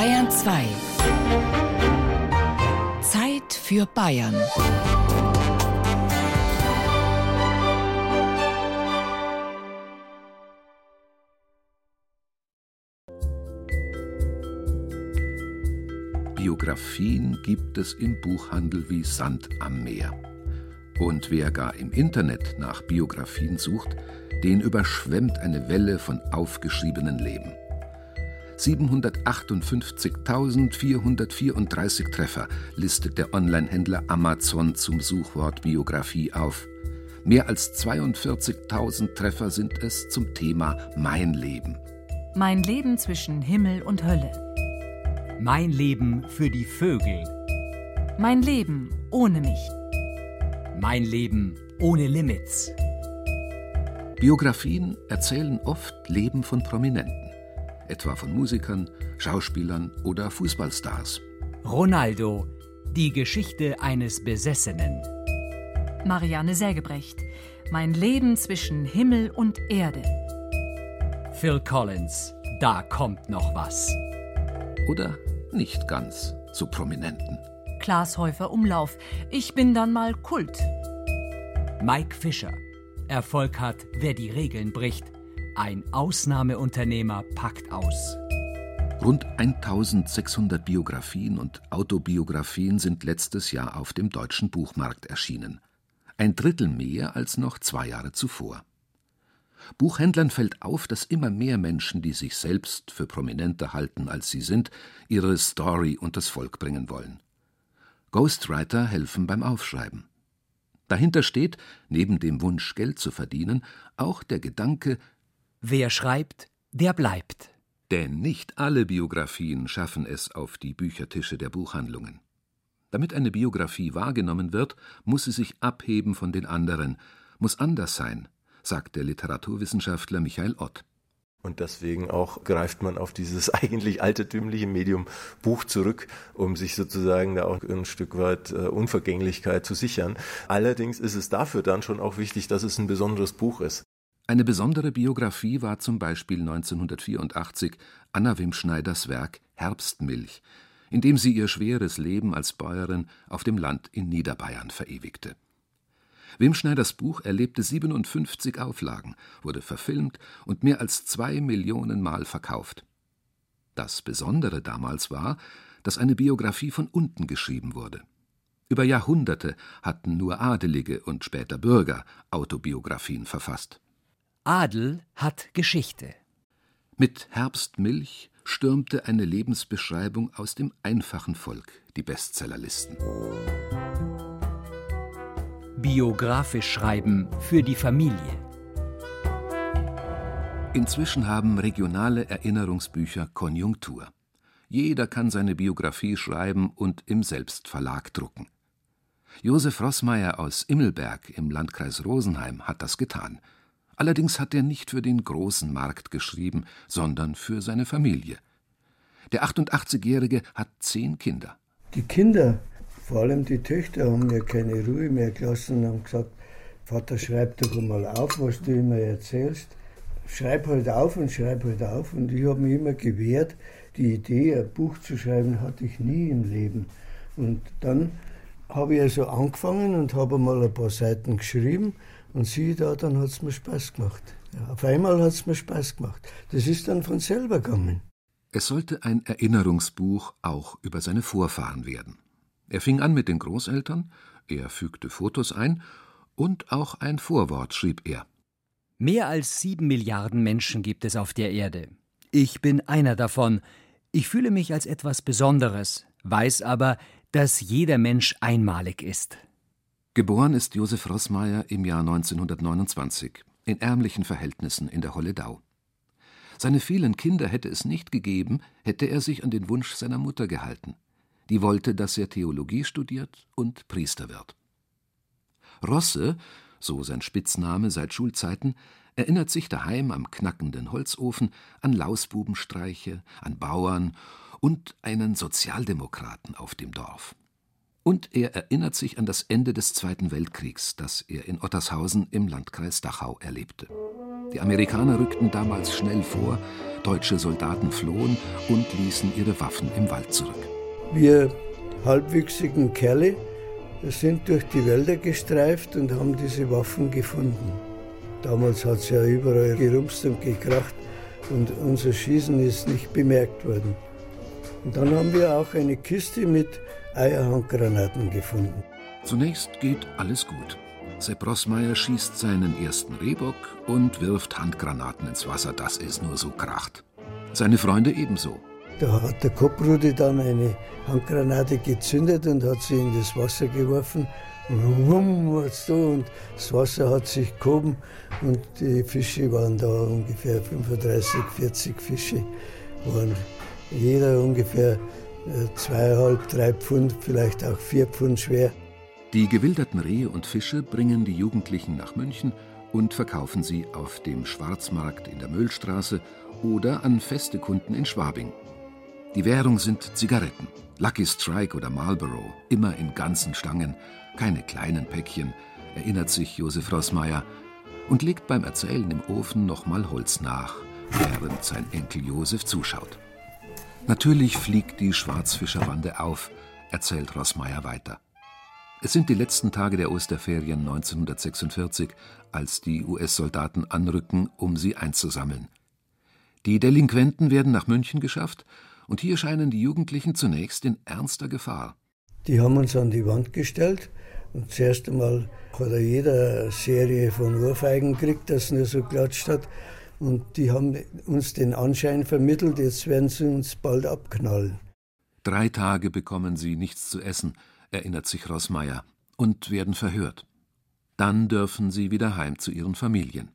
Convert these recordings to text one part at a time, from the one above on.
Bayern 2. Zeit für Bayern. Biografien gibt es im Buchhandel wie Sand am Meer. Und wer gar im Internet nach Biografien sucht, den überschwemmt eine Welle von aufgeschriebenen Leben. 758.434 Treffer listet der Onlinehändler Amazon zum Suchwort Biografie auf. Mehr als 42.000 Treffer sind es zum Thema Mein Leben. Mein Leben zwischen Himmel und Hölle. Mein Leben für die Vögel. Mein Leben ohne mich. Mein Leben ohne Limits. Biografien erzählen oft Leben von Prominenten, etwa von Musikern, Schauspielern oder Fußballstars. Ronaldo, die Geschichte eines Besessenen. Marianne Sägebrecht. Mein Leben zwischen Himmel und Erde. Phil Collins, da kommt noch was. Oder nicht ganz so Prominenten. Klaas Häufer Umlauf. Ich bin dann mal Kult. Mike Fischer. Erfolg hat, wer die Regeln bricht. Ein Ausnahmeunternehmer packt aus. Rund 1600 Biografien und Autobiografien sind letztes Jahr auf dem deutschen Buchmarkt erschienen. Ein Drittel mehr als noch zwei Jahre zuvor. Buchhändlern fällt auf, dass immer mehr Menschen, die sich selbst für prominenter halten, als sie sind, ihre Story unters Volk bringen wollen. Ghostwriter helfen beim Aufschreiben. Dahinter steht, neben dem Wunsch, Geld zu verdienen, auch der Gedanke, wer schreibt, der bleibt. Denn nicht alle Biografien schaffen es auf die Büchertische der Buchhandlungen. Damit eine Biografie wahrgenommen wird, muss sie sich abheben von den anderen, muss anders sein, sagt der Literaturwissenschaftler Michael Ott. Und deswegen auch greift man auf dieses eigentlich altertümliche Medium Buch zurück, um sich sozusagen da auch ein Stück weit äh, Unvergänglichkeit zu sichern. Allerdings ist es dafür dann schon auch wichtig, dass es ein besonderes Buch ist. Eine besondere Biografie war zum Beispiel 1984 Anna Wimschneiders Werk Herbstmilch, in dem sie ihr schweres Leben als Bäuerin auf dem Land in Niederbayern verewigte. Wim Schneiders Buch erlebte 57 Auflagen, wurde verfilmt und mehr als zwei Millionen Mal verkauft. Das Besondere damals war, dass eine Biografie von unten geschrieben wurde. Über Jahrhunderte hatten nur Adelige und später Bürger Autobiografien verfasst. Adel hat Geschichte. Mit Herbstmilch stürmte eine Lebensbeschreibung aus dem einfachen Volk die Bestsellerlisten. Biografisch schreiben für die Familie. Inzwischen haben regionale Erinnerungsbücher Konjunktur. Jeder kann seine Biografie schreiben und im Selbstverlag drucken. Josef Rossmeier aus Immelberg im Landkreis Rosenheim hat das getan. Allerdings hat er nicht für den großen Markt geschrieben, sondern für seine Familie. Der 88-Jährige hat zehn Kinder. Die Kinder vor allem die Töchter haben mir keine Ruhe mehr gelassen und haben gesagt, Vater, schreib doch einmal auf, was du immer erzählst. Schreib halt auf und schreib halt auf. Und ich habe mich immer gewehrt. Die Idee, ein Buch zu schreiben, hatte ich nie im Leben. Und dann habe ich also angefangen und habe mal ein paar Seiten geschrieben. Und siehe da, dann hat es mir Spaß gemacht. Ja, auf einmal hat es mir Spaß gemacht. Das ist dann von selber gegangen. Es sollte ein Erinnerungsbuch auch über seine Vorfahren werden. Er fing an mit den Großeltern, er fügte Fotos ein und auch ein Vorwort schrieb er. Mehr als sieben Milliarden Menschen gibt es auf der Erde. Ich bin einer davon. Ich fühle mich als etwas Besonderes, weiß aber, dass jeder Mensch einmalig ist. Geboren ist Josef Rossmeier im Jahr 1929 in ärmlichen Verhältnissen in der Holledau. Seine vielen Kinder hätte es nicht gegeben, hätte er sich an den Wunsch seiner Mutter gehalten die wollte, dass er Theologie studiert und Priester wird. Rosse, so sein Spitzname seit Schulzeiten, erinnert sich daheim am knackenden Holzofen an Lausbubenstreiche, an Bauern und einen Sozialdemokraten auf dem Dorf. Und er erinnert sich an das Ende des Zweiten Weltkriegs, das er in Ottershausen im Landkreis Dachau erlebte. Die Amerikaner rückten damals schnell vor, deutsche Soldaten flohen und ließen ihre Waffen im Wald zurück. Wir halbwüchsigen Kerle sind durch die Wälder gestreift und haben diese Waffen gefunden. Damals hat es ja überall gerumst und gekracht und unser Schießen ist nicht bemerkt worden. Und dann haben wir auch eine Kiste mit Eierhandgranaten gefunden. Zunächst geht alles gut. Sepp Rossmeier schießt seinen ersten Rehbock und wirft Handgranaten ins Wasser, dass es nur so kracht. Seine Freunde ebenso. Da hat der Kopprudi dann eine Handgranate gezündet und hat sie in das Wasser geworfen. Und wumm, war's da und das Wasser hat sich gehoben und die Fische waren da ungefähr 35, 40 Fische. Waren jeder ungefähr äh, zweieinhalb, drei Pfund, vielleicht auch vier Pfund schwer. Die gewilderten Rehe und Fische bringen die Jugendlichen nach München und verkaufen sie auf dem Schwarzmarkt in der Müllstraße oder an feste Kunden in Schwabing. Die Währung sind Zigaretten, Lucky Strike oder Marlboro, immer in ganzen Stangen, keine kleinen Päckchen, erinnert sich Josef Rossmeier und legt beim Erzählen im Ofen nochmal Holz nach, während sein Enkel Josef zuschaut. Natürlich fliegt die Schwarzfischerbande auf, erzählt Rossmeier weiter. Es sind die letzten Tage der Osterferien 1946, als die US-Soldaten anrücken, um sie einzusammeln. Die Delinquenten werden nach München geschafft, und hier scheinen die Jugendlichen zunächst in ernster Gefahr. Die haben uns an die Wand gestellt und zuerst einmal hat er jeder Serie von Ohrfeigen gekriegt, das nur so klatscht hat. Und die haben uns den Anschein vermittelt, jetzt werden sie uns bald abknallen. Drei Tage bekommen sie nichts zu essen, erinnert sich Rossmeier, und werden verhört. Dann dürfen sie wieder heim zu ihren Familien.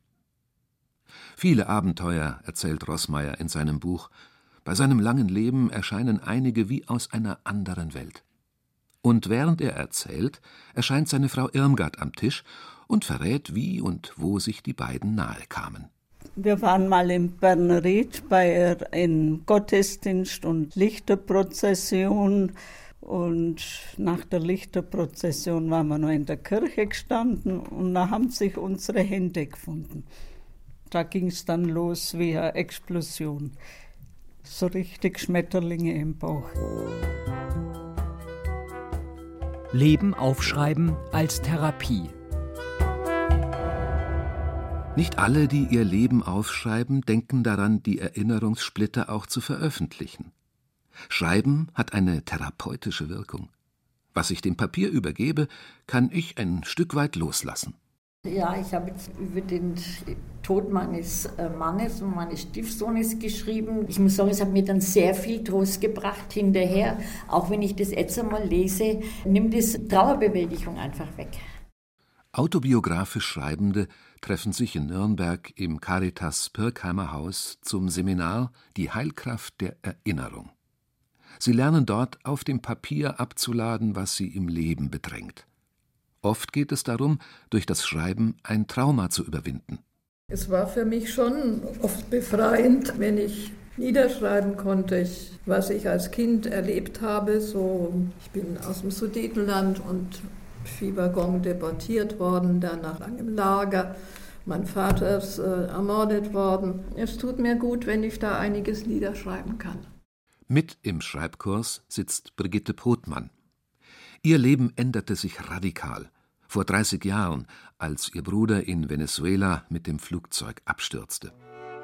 Viele Abenteuer erzählt Rossmeier in seinem Buch. Bei seinem langen Leben erscheinen einige wie aus einer anderen Welt. Und während er erzählt, erscheint seine Frau Irmgard am Tisch und verrät, wie und wo sich die beiden nahe kamen. Wir waren mal in Bernried bei einem Gottesdienst und Lichterprozession. Und nach der Lichterprozession waren wir noch in der Kirche gestanden und da haben sich unsere Hände gefunden. Da ging es dann los wie eine Explosion. So richtig Schmetterlinge im Bauch. Leben aufschreiben als Therapie. Nicht alle, die ihr Leben aufschreiben, denken daran, die Erinnerungssplitter auch zu veröffentlichen. Schreiben hat eine therapeutische Wirkung. Was ich dem Papier übergebe, kann ich ein Stück weit loslassen. Ja, ich habe jetzt über den Tod meines äh, Mannes und meines Stiefsohnes geschrieben. Ich muss sagen, es hat mir dann sehr viel Trost gebracht hinterher. Auch wenn ich das jetzt einmal lese, nimmt es Trauerbewältigung einfach weg. Autobiografisch Schreibende treffen sich in Nürnberg im Caritas Pirkheimer Haus zum Seminar Die Heilkraft der Erinnerung. Sie lernen dort auf dem Papier abzuladen, was sie im Leben bedrängt. Oft geht es darum, durch das Schreiben ein Trauma zu überwinden. Es war für mich schon oft befreiend, wenn ich niederschreiben konnte, was ich als Kind erlebt habe. So, ich bin aus dem Sudetenland und Fiebergong deportiert worden, dann nach langem Lager. Mein Vater ist äh, ermordet worden. Es tut mir gut, wenn ich da einiges niederschreiben kann. Mit im Schreibkurs sitzt Brigitte Pothmann. Ihr Leben änderte sich radikal vor 30 Jahren, als ihr Bruder in Venezuela mit dem Flugzeug abstürzte.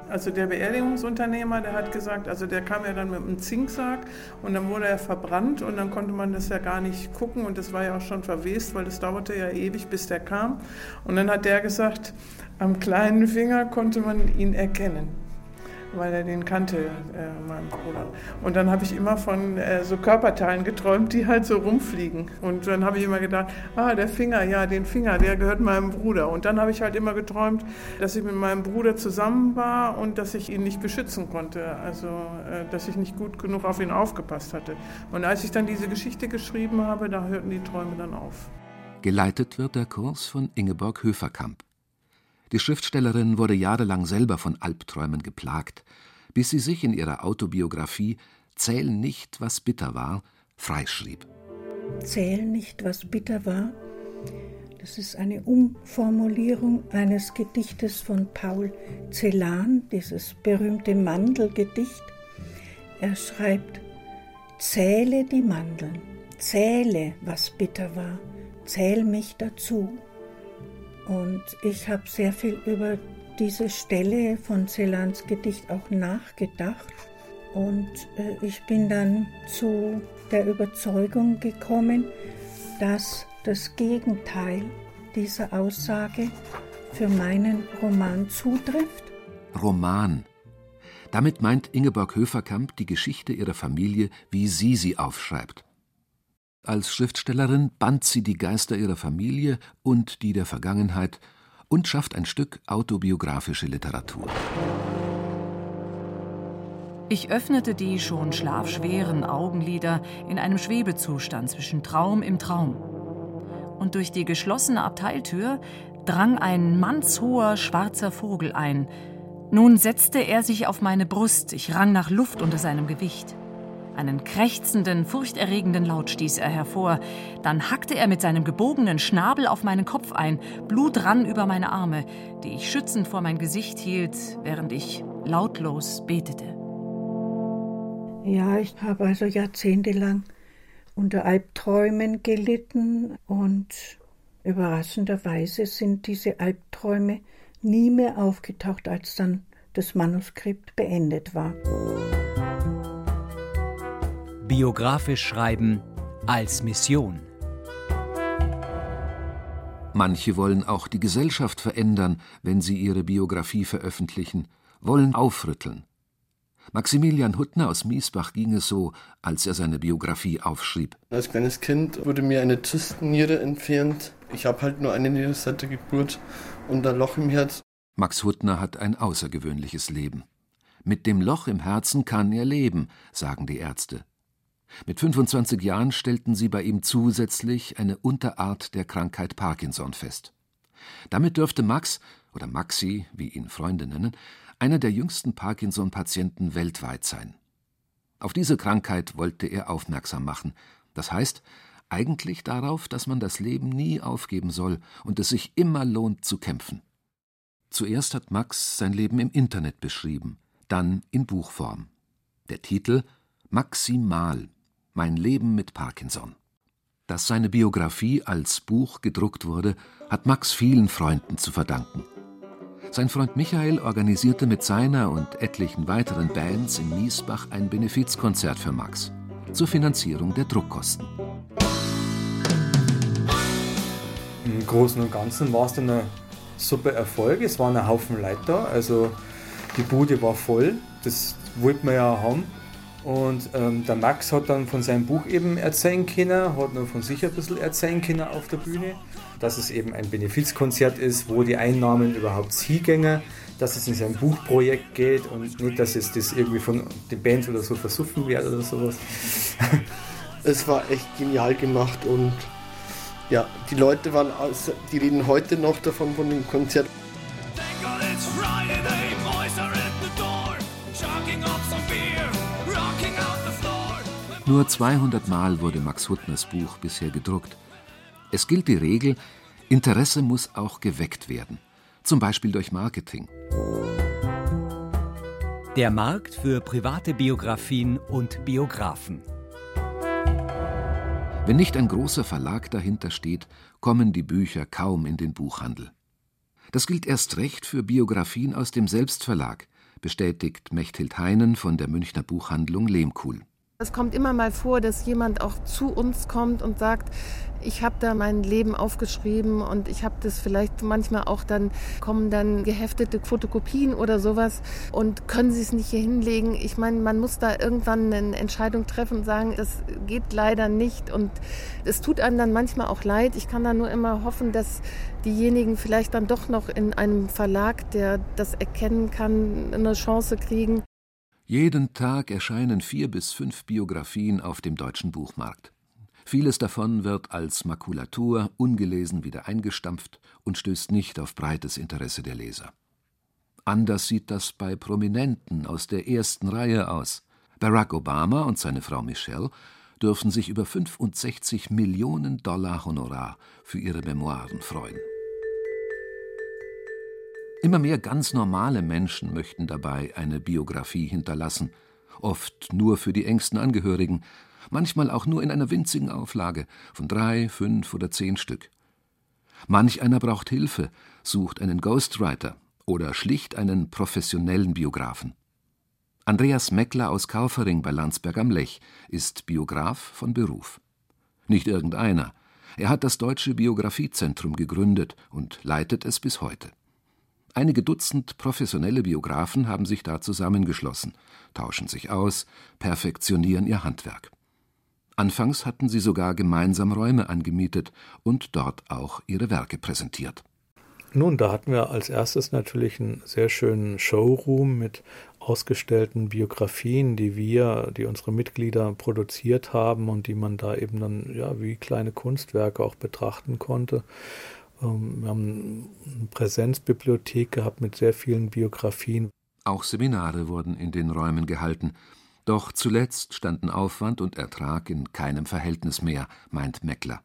Also der Beerdigungsunternehmer, der hat gesagt, also der kam ja dann mit einem Zinksack und dann wurde er verbrannt und dann konnte man das ja gar nicht gucken und das war ja auch schon verwest, weil das dauerte ja ewig, bis der kam. Und dann hat der gesagt, am kleinen Finger konnte man ihn erkennen weil er den kannte, äh, mein Bruder. Und dann habe ich immer von äh, so Körperteilen geträumt, die halt so rumfliegen. Und dann habe ich immer gedacht, ah, der Finger, ja, den Finger, der gehört meinem Bruder. Und dann habe ich halt immer geträumt, dass ich mit meinem Bruder zusammen war und dass ich ihn nicht beschützen konnte. Also, äh, dass ich nicht gut genug auf ihn aufgepasst hatte. Und als ich dann diese Geschichte geschrieben habe, da hörten die Träume dann auf. Geleitet wird der Kurs von Ingeborg Höferkamp. Die Schriftstellerin wurde jahrelang selber von Albträumen geplagt, bis sie sich in ihrer Autobiografie Zähl nicht, was bitter war, freischrieb. Zähl nicht, was bitter war. Das ist eine Umformulierung eines Gedichtes von Paul Celan, dieses berühmte Mandelgedicht. Er schreibt, Zähle die Mandeln, zähle, was bitter war, zähl mich dazu. Und ich habe sehr viel über diese Stelle von Celans Gedicht auch nachgedacht. Und äh, ich bin dann zu der Überzeugung gekommen, dass das Gegenteil dieser Aussage für meinen Roman zutrifft. Roman. Damit meint Ingeborg Höferkamp die Geschichte ihrer Familie, wie sie sie aufschreibt. Als Schriftstellerin band sie die Geister ihrer Familie und die der Vergangenheit und schafft ein Stück autobiografische Literatur. Ich öffnete die schon schlafschweren Augenlider in einem Schwebezustand zwischen Traum im Traum. Und durch die geschlossene Abteiltür drang ein mannshoher schwarzer Vogel ein. Nun setzte er sich auf meine Brust, ich rang nach Luft unter seinem Gewicht. Einen krächzenden, furchterregenden Laut stieß er hervor. Dann hackte er mit seinem gebogenen Schnabel auf meinen Kopf ein. Blut rann über meine Arme, die ich schützend vor mein Gesicht hielt, während ich lautlos betete. Ja, ich habe also jahrzehntelang unter Albträumen gelitten und überraschenderweise sind diese Albträume nie mehr aufgetaucht, als dann das Manuskript beendet war. Biografisch schreiben als Mission. Manche wollen auch die Gesellschaft verändern, wenn sie ihre Biografie veröffentlichen, wollen aufrütteln. Maximilian Huttner aus Miesbach ging es so, als er seine Biografie aufschrieb. Als kleines Kind wurde mir eine Zystenniere entfernt. Ich habe halt nur eine Niere seit der Geburt und ein Loch im Herz. Max Huttner hat ein außergewöhnliches Leben. Mit dem Loch im Herzen kann er leben, sagen die Ärzte. Mit 25 Jahren stellten sie bei ihm zusätzlich eine Unterart der Krankheit Parkinson fest. Damit dürfte Max oder Maxi, wie ihn Freunde nennen, einer der jüngsten Parkinson-Patienten weltweit sein. Auf diese Krankheit wollte er aufmerksam machen, das heißt eigentlich darauf, dass man das Leben nie aufgeben soll und es sich immer lohnt zu kämpfen. Zuerst hat Max sein Leben im Internet beschrieben, dann in Buchform. Der Titel Maximal Mein Leben mit Parkinson. Dass seine Biografie als Buch gedruckt wurde, hat Max vielen Freunden zu verdanken. Sein Freund Michael organisierte mit seiner und etlichen weiteren Bands in Miesbach ein Benefizkonzert für Max zur Finanzierung der Druckkosten. Im Großen und Ganzen war es dann ein super Erfolg. Es waren ein Haufen Leute da, also die Bude war voll. Das wollten wir ja haben. Und ähm, der Max hat dann von seinem Buch eben erzählen können, hat nur von sich ein bisschen erzählen können auf der Bühne, dass es eben ein Benefizkonzert ist, wo die Einnahmen überhaupt hingängen, dass es in sein Buchprojekt geht und nicht, dass es das irgendwie von den Bands oder so versuffen wird oder sowas. Es war echt genial gemacht und ja, die Leute waren, die reden heute noch davon von dem Konzert. Nur 200 Mal wurde Max Huttners Buch bisher gedruckt. Es gilt die Regel, Interesse muss auch geweckt werden, zum Beispiel durch Marketing. Der Markt für private Biografien und Biografen. Wenn nicht ein großer Verlag dahinter steht, kommen die Bücher kaum in den Buchhandel. Das gilt erst recht für Biografien aus dem Selbstverlag, bestätigt Mechthild Heinen von der Münchner Buchhandlung Lehmkuhl. Es kommt immer mal vor, dass jemand auch zu uns kommt und sagt, ich habe da mein Leben aufgeschrieben und ich habe das vielleicht manchmal auch dann, kommen dann geheftete Fotokopien oder sowas und können Sie es nicht hier hinlegen. Ich meine, man muss da irgendwann eine Entscheidung treffen und sagen, das geht leider nicht und es tut einem dann manchmal auch leid. Ich kann da nur immer hoffen, dass diejenigen vielleicht dann doch noch in einem Verlag, der das erkennen kann, eine Chance kriegen. Jeden Tag erscheinen vier bis fünf Biografien auf dem deutschen Buchmarkt. Vieles davon wird als Makulatur ungelesen wieder eingestampft und stößt nicht auf breites Interesse der Leser. Anders sieht das bei Prominenten aus der ersten Reihe aus. Barack Obama und seine Frau Michelle dürfen sich über 65 Millionen Dollar Honorar für ihre Memoiren freuen. Immer mehr ganz normale Menschen möchten dabei eine Biografie hinterlassen, oft nur für die engsten Angehörigen, manchmal auch nur in einer winzigen Auflage von drei, fünf oder zehn Stück. Manch einer braucht Hilfe, sucht einen Ghostwriter oder schlicht einen professionellen Biografen. Andreas Meckler aus Kaufering bei Landsberg am Lech ist Biograf von Beruf. Nicht irgendeiner. Er hat das Deutsche Biografiezentrum gegründet und leitet es bis heute. Einige Dutzend professionelle Biografen haben sich da zusammengeschlossen, tauschen sich aus, perfektionieren ihr Handwerk. Anfangs hatten sie sogar gemeinsam Räume angemietet und dort auch ihre Werke präsentiert. Nun, da hatten wir als erstes natürlich einen sehr schönen Showroom mit ausgestellten Biografien, die wir, die unsere Mitglieder produziert haben und die man da eben dann ja wie kleine Kunstwerke auch betrachten konnte. Ähm, wir haben eine Präsenzbibliothek gehabt mit sehr vielen Biografien. Auch Seminare wurden in den Räumen gehalten. Doch zuletzt standen Aufwand und Ertrag in keinem Verhältnis mehr, meint Meckler.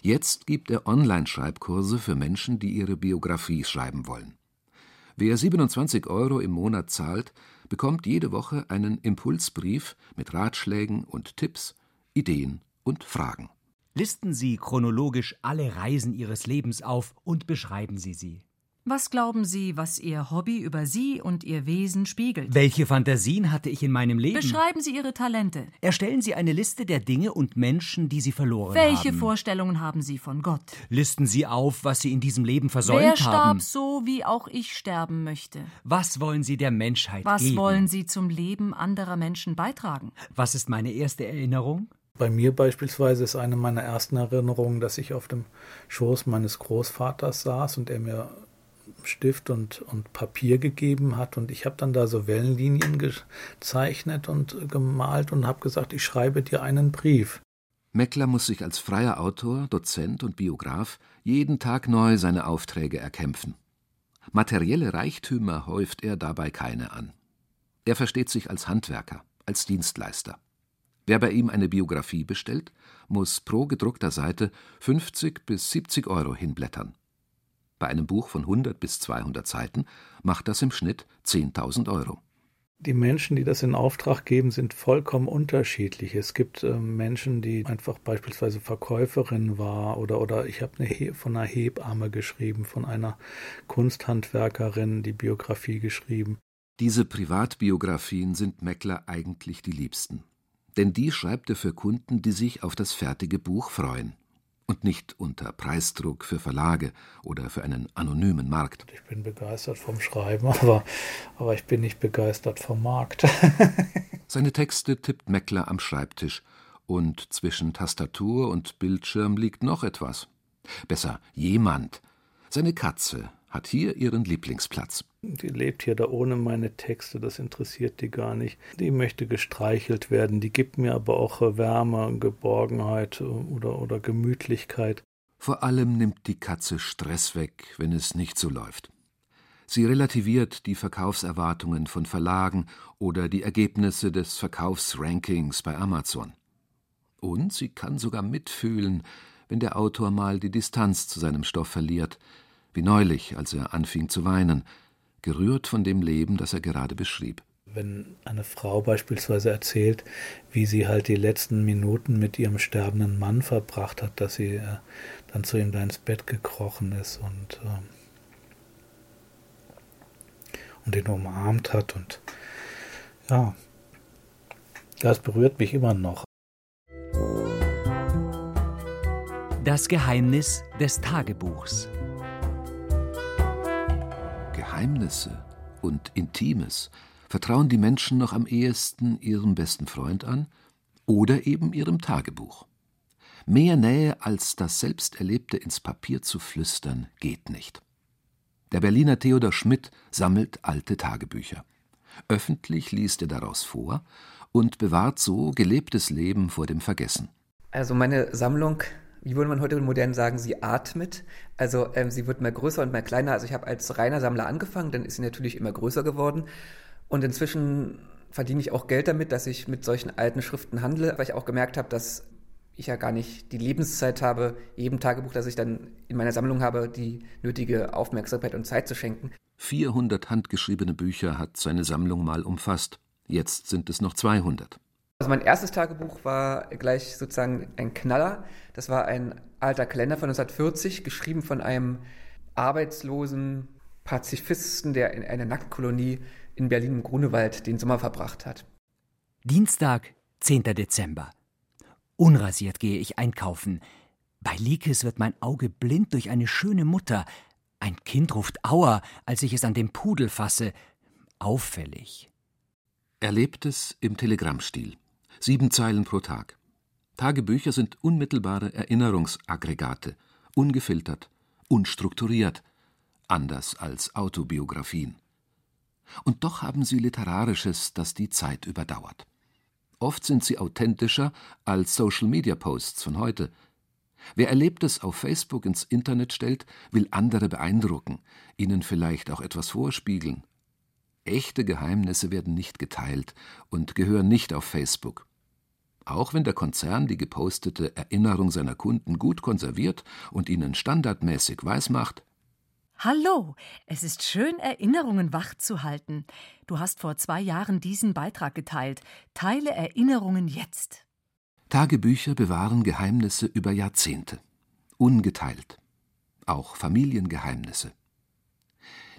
Jetzt gibt er Online-Schreibkurse für Menschen, die ihre Biografie schreiben wollen. Wer 27 Euro im Monat zahlt, bekommt jede Woche einen Impulsbrief mit Ratschlägen und Tipps, Ideen und Fragen. Listen Sie chronologisch alle Reisen Ihres Lebens auf und beschreiben Sie sie. Was glauben Sie, was Ihr Hobby über Sie und Ihr Wesen spiegelt? Welche Fantasien hatte ich in meinem Leben? Beschreiben Sie Ihre Talente. Erstellen Sie eine Liste der Dinge und Menschen, die Sie verloren Welche haben. Welche Vorstellungen haben Sie von Gott? Listen Sie auf, was Sie in diesem Leben versäumt Wer starb haben. so, wie auch ich sterben möchte? Was wollen Sie der Menschheit was geben? Was wollen Sie zum Leben anderer Menschen beitragen? Was ist meine erste Erinnerung? Bei mir beispielsweise ist eine meiner ersten Erinnerungen, dass ich auf dem Schoß meines Großvaters saß und er mir Stift und, und Papier gegeben hat und ich habe dann da so Wellenlinien gezeichnet und gemalt und habe gesagt, ich schreibe dir einen Brief. Meckler muss sich als freier Autor, Dozent und Biograf jeden Tag neu seine Aufträge erkämpfen. Materielle Reichtümer häuft er dabei keine an. Er versteht sich als Handwerker, als Dienstleister. Wer bei ihm eine Biografie bestellt, muss pro gedruckter Seite 50 bis 70 Euro hinblättern. Bei einem Buch von 100 bis 200 Seiten macht das im Schnitt 10.000 Euro. Die Menschen, die das in Auftrag geben, sind vollkommen unterschiedlich. Es gibt äh, Menschen, die einfach beispielsweise Verkäuferin war oder, oder ich habe von einer Hebamme geschrieben, von einer Kunsthandwerkerin die Biografie geschrieben. Diese Privatbiografien sind Meckler eigentlich die liebsten. Denn die schreibt er für Kunden, die sich auf das fertige Buch freuen und nicht unter Preisdruck für Verlage oder für einen anonymen Markt. Ich bin begeistert vom Schreiben, aber, aber ich bin nicht begeistert vom Markt. Seine Texte tippt Meckler am Schreibtisch und zwischen Tastatur und Bildschirm liegt noch etwas. Besser jemand. Seine Katze hat hier ihren Lieblingsplatz. Die lebt hier da ohne meine Texte, das interessiert die gar nicht. Die möchte gestreichelt werden, die gibt mir aber auch Wärme, Geborgenheit oder, oder Gemütlichkeit. Vor allem nimmt die Katze Stress weg, wenn es nicht so läuft. Sie relativiert die Verkaufserwartungen von Verlagen oder die Ergebnisse des Verkaufsrankings bei Amazon. Und sie kann sogar mitfühlen, wenn der Autor mal die Distanz zu seinem Stoff verliert, wie neulich, als er anfing zu weinen, gerührt von dem Leben, das er gerade beschrieb. Wenn eine Frau beispielsweise erzählt, wie sie halt die letzten Minuten mit ihrem sterbenden Mann verbracht hat, dass sie äh, dann zu ihm da ins Bett gekrochen ist und, äh, und ihn umarmt hat und ja, das berührt mich immer noch. Das Geheimnis des Tagebuchs. Geheimnisse und Intimes vertrauen die Menschen noch am ehesten ihrem besten Freund an oder eben ihrem Tagebuch. Mehr Nähe als das Selbsterlebte ins Papier zu flüstern geht nicht. Der Berliner Theodor Schmidt sammelt alte Tagebücher. Öffentlich liest er daraus vor und bewahrt so gelebtes Leben vor dem Vergessen. Also meine Sammlung wie würde man heute modern sagen, sie atmet. Also ähm, sie wird mal größer und mal kleiner. Also ich habe als reiner Sammler angefangen, dann ist sie natürlich immer größer geworden. Und inzwischen verdiene ich auch Geld damit, dass ich mit solchen alten Schriften handle, weil ich auch gemerkt habe, dass ich ja gar nicht die Lebenszeit habe, jedem Tagebuch, das ich dann in meiner Sammlung habe, die nötige Aufmerksamkeit und Zeit zu schenken. 400 handgeschriebene Bücher hat seine Sammlung mal umfasst. Jetzt sind es noch 200. Also mein erstes Tagebuch war gleich sozusagen ein Knaller. Das war ein alter Kalender von 1940, geschrieben von einem arbeitslosen Pazifisten, der in einer Nacktkolonie in Berlin im Grunewald den Sommer verbracht hat. Dienstag, 10. Dezember. Unrasiert gehe ich einkaufen. Bei Likes wird mein Auge blind durch eine schöne Mutter. Ein Kind ruft Aua, als ich es an dem Pudel fasse. Auffällig. Erlebtes im Telegrammstil. Sieben Zeilen pro Tag. Tagebücher sind unmittelbare Erinnerungsaggregate, ungefiltert, unstrukturiert, anders als Autobiografien. Und doch haben sie Literarisches, das die Zeit überdauert. Oft sind sie authentischer als Social-Media-Posts von heute. Wer Erlebtes auf Facebook ins Internet stellt, will andere beeindrucken, ihnen vielleicht auch etwas vorspiegeln. Echte Geheimnisse werden nicht geteilt und gehören nicht auf Facebook. Auch wenn der Konzern die gepostete Erinnerung seiner Kunden gut konserviert und ihnen standardmäßig weismacht, Hallo, es ist schön, Erinnerungen wach zu halten. Du hast vor zwei Jahren diesen Beitrag geteilt. Teile Erinnerungen jetzt. Tagebücher bewahren Geheimnisse über Jahrzehnte. Ungeteilt. Auch Familiengeheimnisse.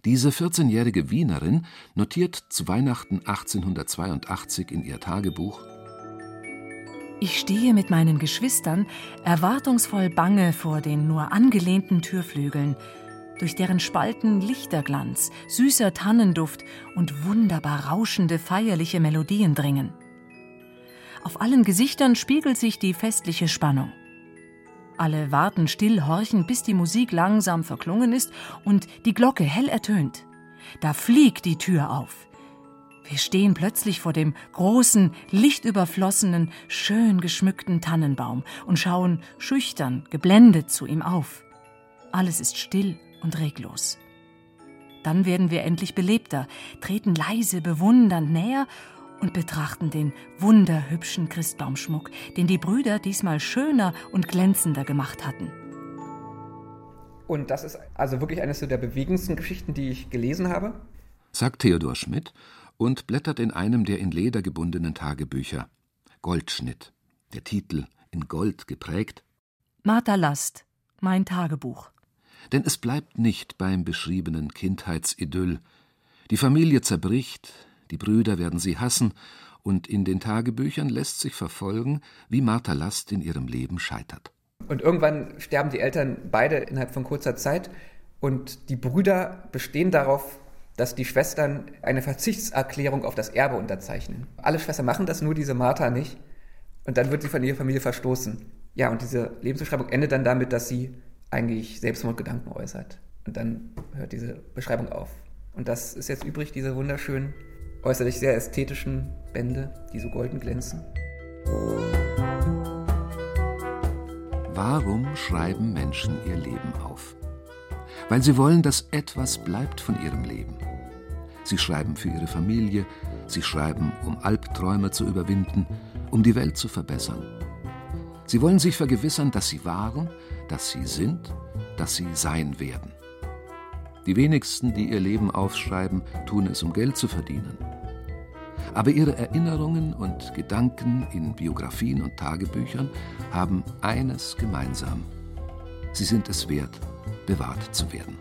Diese 14-jährige Wienerin notiert zu Weihnachten 1882 in ihr Tagebuch Ich stehe mit meinen Geschwistern erwartungsvoll bange vor den nur angelehnten Türflügeln durch deren Spalten Lichterglanz, süßer Tannenduft und wunderbar rauschende feierliche Melodien dringen. Auf allen Gesichtern spiegelt sich die festliche Spannung. Alle warten still horchen, bis die Musik langsam verklungen ist und die Glocke hell ertönt. Da fliegt die Tür auf. Wir stehen plötzlich vor dem großen, lichtüberflossenen, schön geschmückten Tannenbaum und schauen schüchtern, geblendet zu ihm auf. Alles ist still und reglos. Dann werden wir endlich belebter, treten leise bewundernd näher und betrachten den wunderhübschen Christbaumschmuck, den die Brüder diesmal schöner und glänzender gemacht hatten. Und das ist also wirklich eines der bewegendsten Geschichten, die ich gelesen habe, sagt Theodor Schmidt und blättert in einem der in Leder gebundenen Tagebücher. Goldschnitt, der Titel in Gold geprägt. Martha Last, mein Tagebuch. Denn es bleibt nicht beim beschriebenen Kindheitsidyll. Die Familie zerbricht, die Brüder werden sie hassen, und in den Tagebüchern lässt sich verfolgen, wie Martha Last in ihrem Leben scheitert. Und irgendwann sterben die Eltern beide innerhalb von kurzer Zeit und die Brüder bestehen darauf, dass die Schwestern eine Verzichtserklärung auf das Erbe unterzeichnen. Alle Schwestern machen das, nur diese Martha nicht. Und dann wird sie von ihrer Familie verstoßen. Ja, und diese Lebensbeschreibung endet dann damit, dass sie eigentlich Selbstmordgedanken äußert. Und dann hört diese Beschreibung auf. Und das ist jetzt übrig, diese wunderschönen, äußerlich sehr ästhetischen Bände, die so golden glänzen. Warum schreiben Menschen ihr Leben auf? Weil sie wollen, dass etwas bleibt von ihrem Leben. Sie schreiben für ihre Familie, sie schreiben, um Albträume zu überwinden, um die Welt zu verbessern. Sie wollen sich vergewissern, dass sie waren, dass sie sind, dass sie sein werden. Die wenigsten, die ihr Leben aufschreiben, tun es, um Geld zu verdienen. Aber ihre Erinnerungen und Gedanken in Biografien und Tagebüchern haben eines gemeinsam. Sie sind es wert, bewahrt zu werden.